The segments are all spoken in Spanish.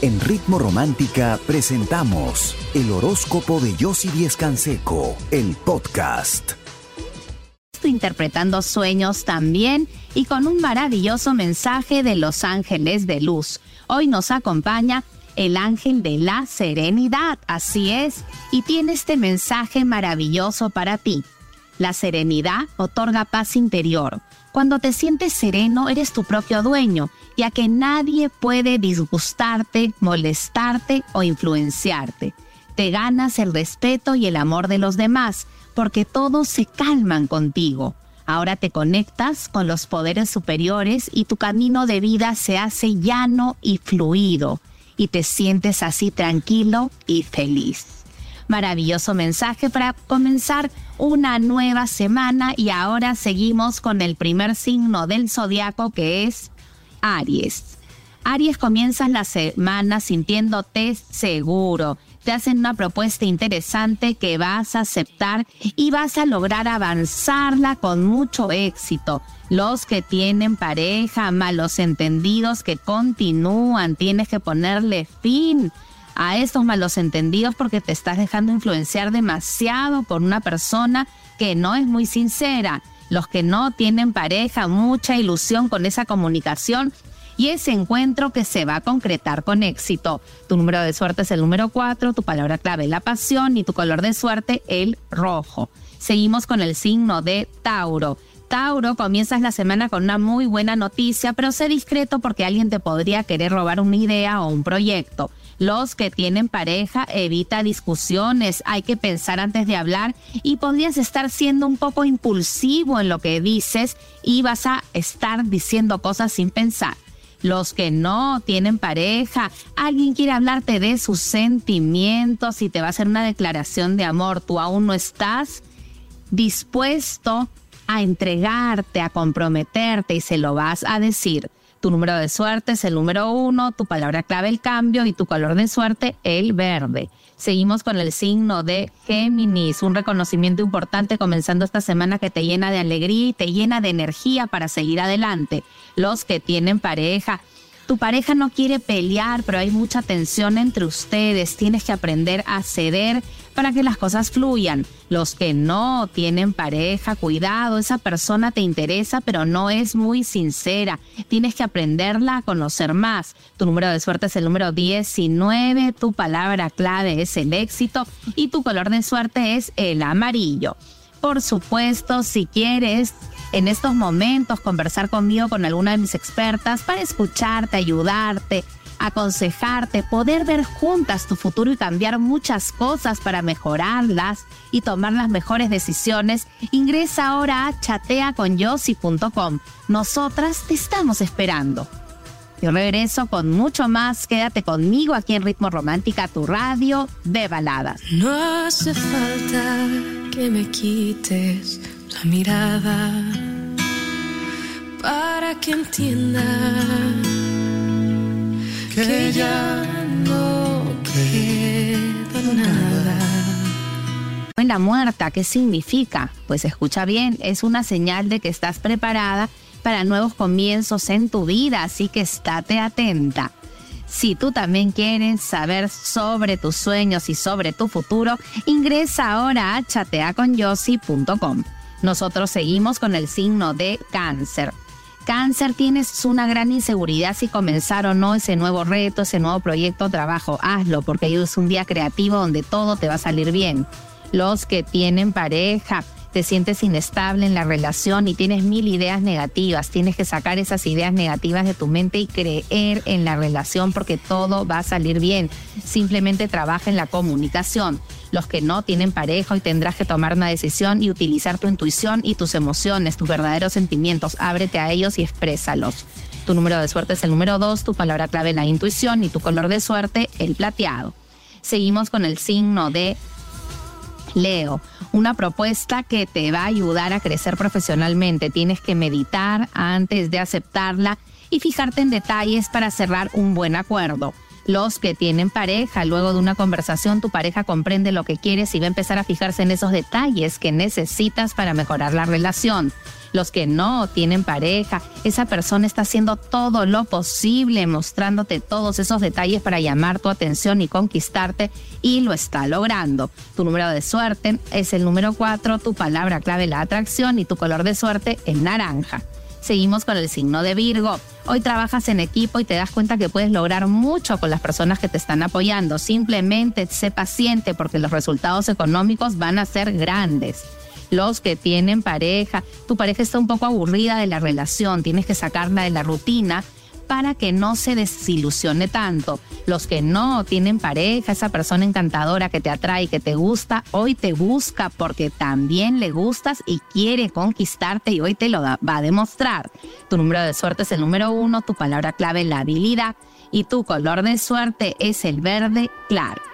En Ritmo Romántica presentamos el horóscopo de Yossi Díez Canseco, el podcast. Interpretando sueños también y con un maravilloso mensaje de los ángeles de luz. Hoy nos acompaña el ángel de la serenidad, así es, y tiene este mensaje maravilloso para ti. La serenidad otorga paz interior. Cuando te sientes sereno, eres tu propio dueño, ya que nadie puede disgustarte, molestarte o influenciarte. Te ganas el respeto y el amor de los demás, porque todos se calman contigo. Ahora te conectas con los poderes superiores y tu camino de vida se hace llano y fluido, y te sientes así tranquilo y feliz maravilloso mensaje para comenzar una nueva semana y ahora seguimos con el primer signo del zodiaco que es Aries. Aries comienzas la semana sintiéndote seguro. Te hacen una propuesta interesante que vas a aceptar y vas a lograr avanzarla con mucho éxito. Los que tienen pareja, malos entendidos que continúan, tienes que ponerle fin a estos malos entendidos porque te estás dejando influenciar demasiado por una persona que no es muy sincera. Los que no tienen pareja, mucha ilusión con esa comunicación y ese encuentro que se va a concretar con éxito. Tu número de suerte es el número 4, tu palabra clave la pasión y tu color de suerte el rojo. Seguimos con el signo de Tauro. Tauro, comienzas la semana con una muy buena noticia, pero sé discreto porque alguien te podría querer robar una idea o un proyecto. Los que tienen pareja, evita discusiones, hay que pensar antes de hablar y podrías estar siendo un poco impulsivo en lo que dices y vas a estar diciendo cosas sin pensar. Los que no tienen pareja, alguien quiere hablarte de sus sentimientos y te va a hacer una declaración de amor, tú aún no estás dispuesto a entregarte, a comprometerte y se lo vas a decir. Tu número de suerte es el número uno, tu palabra clave el cambio y tu color de suerte el verde. Seguimos con el signo de Géminis, un reconocimiento importante comenzando esta semana que te llena de alegría y te llena de energía para seguir adelante. Los que tienen pareja, tu pareja no quiere pelear, pero hay mucha tensión entre ustedes. Tienes que aprender a ceder para que las cosas fluyan. Los que no tienen pareja, cuidado, esa persona te interesa, pero no es muy sincera. Tienes que aprenderla a conocer más. Tu número de suerte es el número 19, tu palabra clave es el éxito y tu color de suerte es el amarillo. Por supuesto, si quieres en estos momentos conversar conmigo, con alguna de mis expertas, para escucharte, ayudarte, aconsejarte, poder ver juntas tu futuro y cambiar muchas cosas para mejorarlas y tomar las mejores decisiones, ingresa ahora a chateaconyossi.com. Nosotras te estamos esperando. Yo regreso con mucho más. Quédate conmigo aquí en Ritmo Romántica, tu radio de baladas. No hace falta que me quites la mirada para que entienda que ya no queda nada. La muerta, ¿qué significa? Pues escucha bien, es una señal de que estás preparada para nuevos comienzos en tu vida, así que estate atenta. Si tú también quieres saber sobre tus sueños y sobre tu futuro, ingresa ahora a chateaconyossi.com. Nosotros seguimos con el signo de cáncer. Cáncer, tienes una gran inseguridad si comenzar o no ese nuevo reto, ese nuevo proyecto trabajo. Hazlo porque es un día creativo donde todo te va a salir bien. Los que tienen pareja, te sientes inestable en la relación y tienes mil ideas negativas. Tienes que sacar esas ideas negativas de tu mente y creer en la relación porque todo va a salir bien. Simplemente trabaja en la comunicación. Los que no tienen pareja y tendrás que tomar una decisión y utilizar tu intuición y tus emociones, tus verdaderos sentimientos. Ábrete a ellos y exprésalos. Tu número de suerte es el número 2, tu palabra clave la intuición y tu color de suerte el plateado. Seguimos con el signo de Leo, una propuesta que te va a ayudar a crecer profesionalmente. Tienes que meditar antes de aceptarla y fijarte en detalles para cerrar un buen acuerdo. Los que tienen pareja, luego de una conversación tu pareja comprende lo que quieres y va a empezar a fijarse en esos detalles que necesitas para mejorar la relación los que no tienen pareja, esa persona está haciendo todo lo posible, mostrándote todos esos detalles para llamar tu atención y conquistarte y lo está logrando. Tu número de suerte es el número 4, tu palabra clave la atracción y tu color de suerte el naranja. Seguimos con el signo de Virgo. Hoy trabajas en equipo y te das cuenta que puedes lograr mucho con las personas que te están apoyando. Simplemente sé paciente porque los resultados económicos van a ser grandes los que tienen pareja, tu pareja está un poco aburrida de la relación, tienes que sacarla de la rutina para que no se desilusione tanto. Los que no tienen pareja, esa persona encantadora que te atrae, que te gusta, hoy te busca porque también le gustas y quiere conquistarte y hoy te lo va a demostrar. Tu número de suerte es el número uno, tu palabra clave la habilidad y tu color de suerte es el verde claro.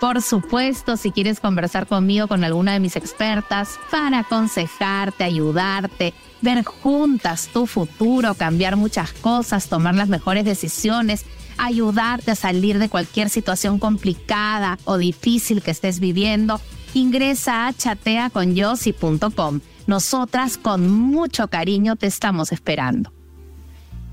Por supuesto, si quieres conversar conmigo, con alguna de mis expertas, para aconsejarte, ayudarte, ver juntas tu futuro, cambiar muchas cosas, tomar las mejores decisiones, ayudarte a salir de cualquier situación complicada o difícil que estés viviendo, ingresa a chateaconyossi.com. Nosotras con mucho cariño te estamos esperando.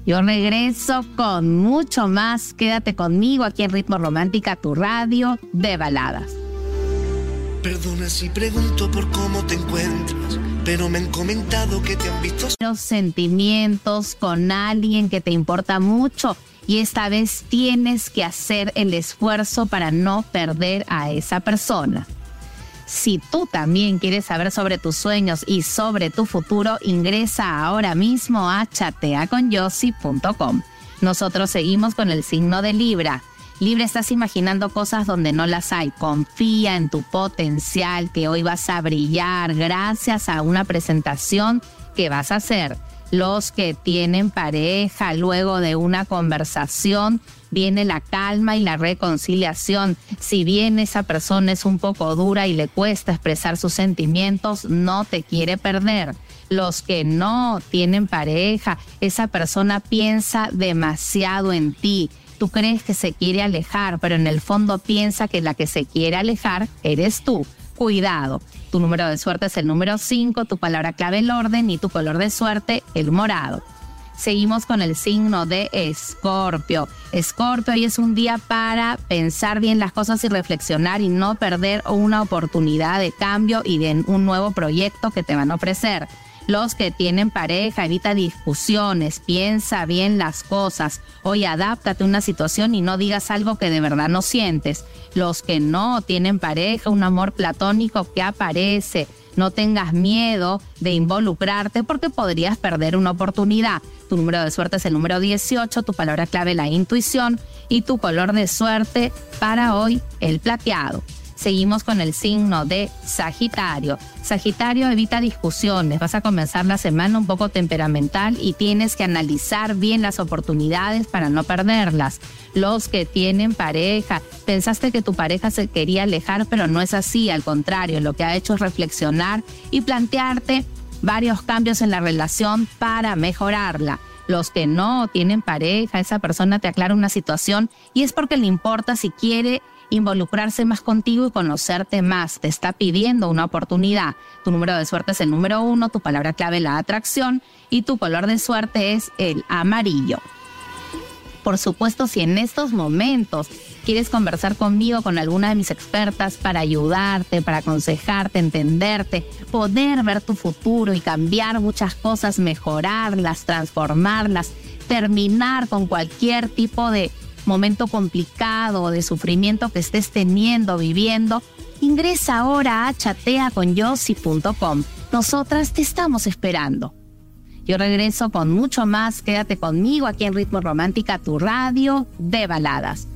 Yo regreso con mucho más. Quédate conmigo aquí en Ritmo Romántica, tu radio de baladas. Perdona si pregunto por cómo te encuentras, pero me han comentado que te han visto. Los sentimientos con alguien que te importa mucho y esta vez tienes que hacer el esfuerzo para no perder a esa persona. Si tú también quieres saber sobre tus sueños y sobre tu futuro, ingresa ahora mismo a chateaconyossi.com. Nosotros seguimos con el signo de Libra. Libra, estás imaginando cosas donde no las hay. Confía en tu potencial, que hoy vas a brillar gracias a una presentación que vas a hacer. Los que tienen pareja luego de una conversación viene la calma y la reconciliación. Si bien esa persona es un poco dura y le cuesta expresar sus sentimientos, no te quiere perder. Los que no tienen pareja, esa persona piensa demasiado en ti. Tú crees que se quiere alejar, pero en el fondo piensa que la que se quiere alejar eres tú. Cuidado. Tu número de suerte es el número 5, tu palabra clave el orden y tu color de suerte el morado seguimos con el signo de Escorpio. Escorpio, hoy es un día para pensar bien las cosas y reflexionar y no perder una oportunidad de cambio y de un nuevo proyecto que te van a ofrecer. Los que tienen pareja, evita discusiones, piensa bien las cosas. Hoy adáptate a una situación y no digas algo que de verdad no sientes. Los que no tienen pareja, un amor platónico que aparece. No tengas miedo de involucrarte porque podrías perder una oportunidad. Tu número de suerte es el número 18, tu palabra clave la intuición y tu color de suerte para hoy el plateado. Seguimos con el signo de Sagitario. Sagitario evita discusiones, vas a comenzar la semana un poco temperamental y tienes que analizar bien las oportunidades para no perderlas. Los que tienen pareja, pensaste que tu pareja se quería alejar, pero no es así, al contrario, lo que ha hecho es reflexionar y plantearte varios cambios en la relación para mejorarla los que no tienen pareja, esa persona te aclara una situación y es porque le importa si quiere involucrarse más contigo y conocerte más. Te está pidiendo una oportunidad. Tu número de suerte es el número uno, tu palabra clave la atracción y tu color de suerte es el amarillo. Por supuesto, si en estos momentos quieres conversar conmigo, con alguna de mis expertas para ayudarte, para aconsejarte, entenderte, poder ver tu futuro y cambiar muchas cosas, mejorarlas, transformarlas, terminar con cualquier tipo de momento complicado o de sufrimiento que estés teniendo, viviendo, ingresa ahora a chateaconyossi.com. Nosotras te estamos esperando. Yo regreso con mucho más. Quédate conmigo aquí en Ritmo Romántica, tu radio de baladas.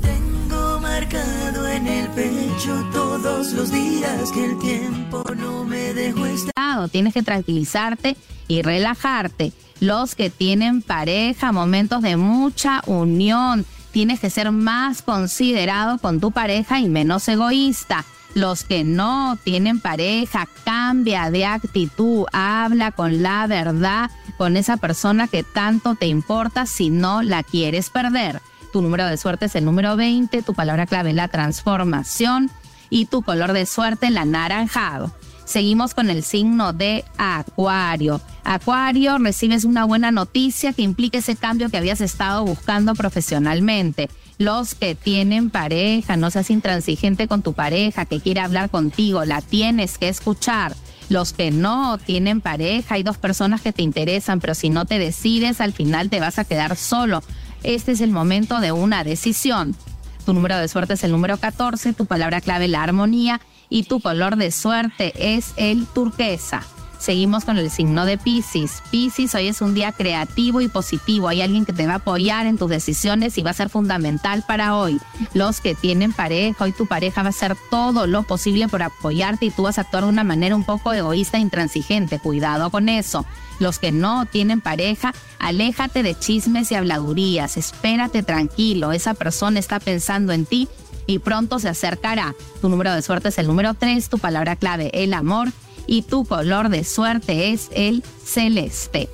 Tengo marcado en el pecho todos los días que el tiempo no me dejó estar. Tienes que tranquilizarte y relajarte los que tienen pareja, momentos de mucha unión. Tienes que ser más considerado con tu pareja y menos egoísta. Los que no tienen pareja, cambia de actitud, habla con la verdad, con esa persona que tanto te importa si no la quieres perder. Tu número de suerte es el número 20, tu palabra clave la transformación y tu color de suerte el anaranjado. Seguimos con el signo de Acuario. Acuario, recibes una buena noticia que implica ese cambio que habías estado buscando profesionalmente. Los que tienen pareja, no seas intransigente con tu pareja, que quiere hablar contigo, la tienes que escuchar. Los que no tienen pareja, hay dos personas que te interesan, pero si no te decides, al final te vas a quedar solo. Este es el momento de una decisión. Tu número de suerte es el número 14, tu palabra clave la armonía y tu color de suerte es el turquesa. Seguimos con el signo de Pisces. Pisces, hoy es un día creativo y positivo. Hay alguien que te va a apoyar en tus decisiones y va a ser fundamental para hoy. Los que tienen pareja, hoy tu pareja va a hacer todo lo posible por apoyarte y tú vas a actuar de una manera un poco egoísta e intransigente. Cuidado con eso. Los que no tienen pareja, aléjate de chismes y habladurías. Espérate tranquilo. Esa persona está pensando en ti y pronto se acercará. Tu número de suerte es el número 3, tu palabra clave el amor y tu color de suerte es el celeste.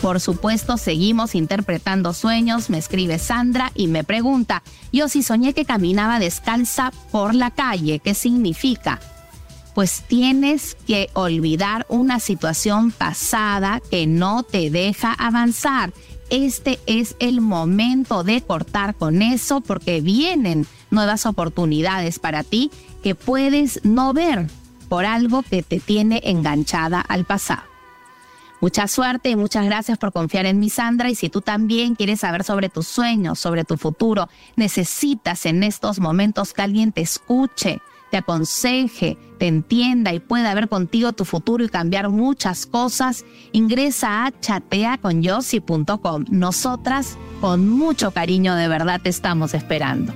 Por supuesto, seguimos interpretando sueños, me escribe Sandra y me pregunta, yo si soñé que caminaba descalza por la calle, ¿qué significa? Pues tienes que olvidar una situación pasada que no te deja avanzar. Este es el momento de cortar con eso porque vienen nuevas oportunidades para ti que puedes no ver por algo que te tiene enganchada al pasado. Mucha suerte y muchas gracias por confiar en mi Sandra y si tú también quieres saber sobre tus sueños, sobre tu futuro, necesitas en estos momentos que alguien te escuche, te aconseje, te entienda y pueda ver contigo tu futuro y cambiar muchas cosas, ingresa a chateaconyossi.com. Nosotras con mucho cariño de verdad te estamos esperando.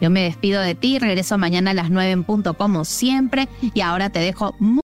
Yo me despido de ti, regreso mañana a las 9 en punto como siempre y ahora te dejo... Ritmo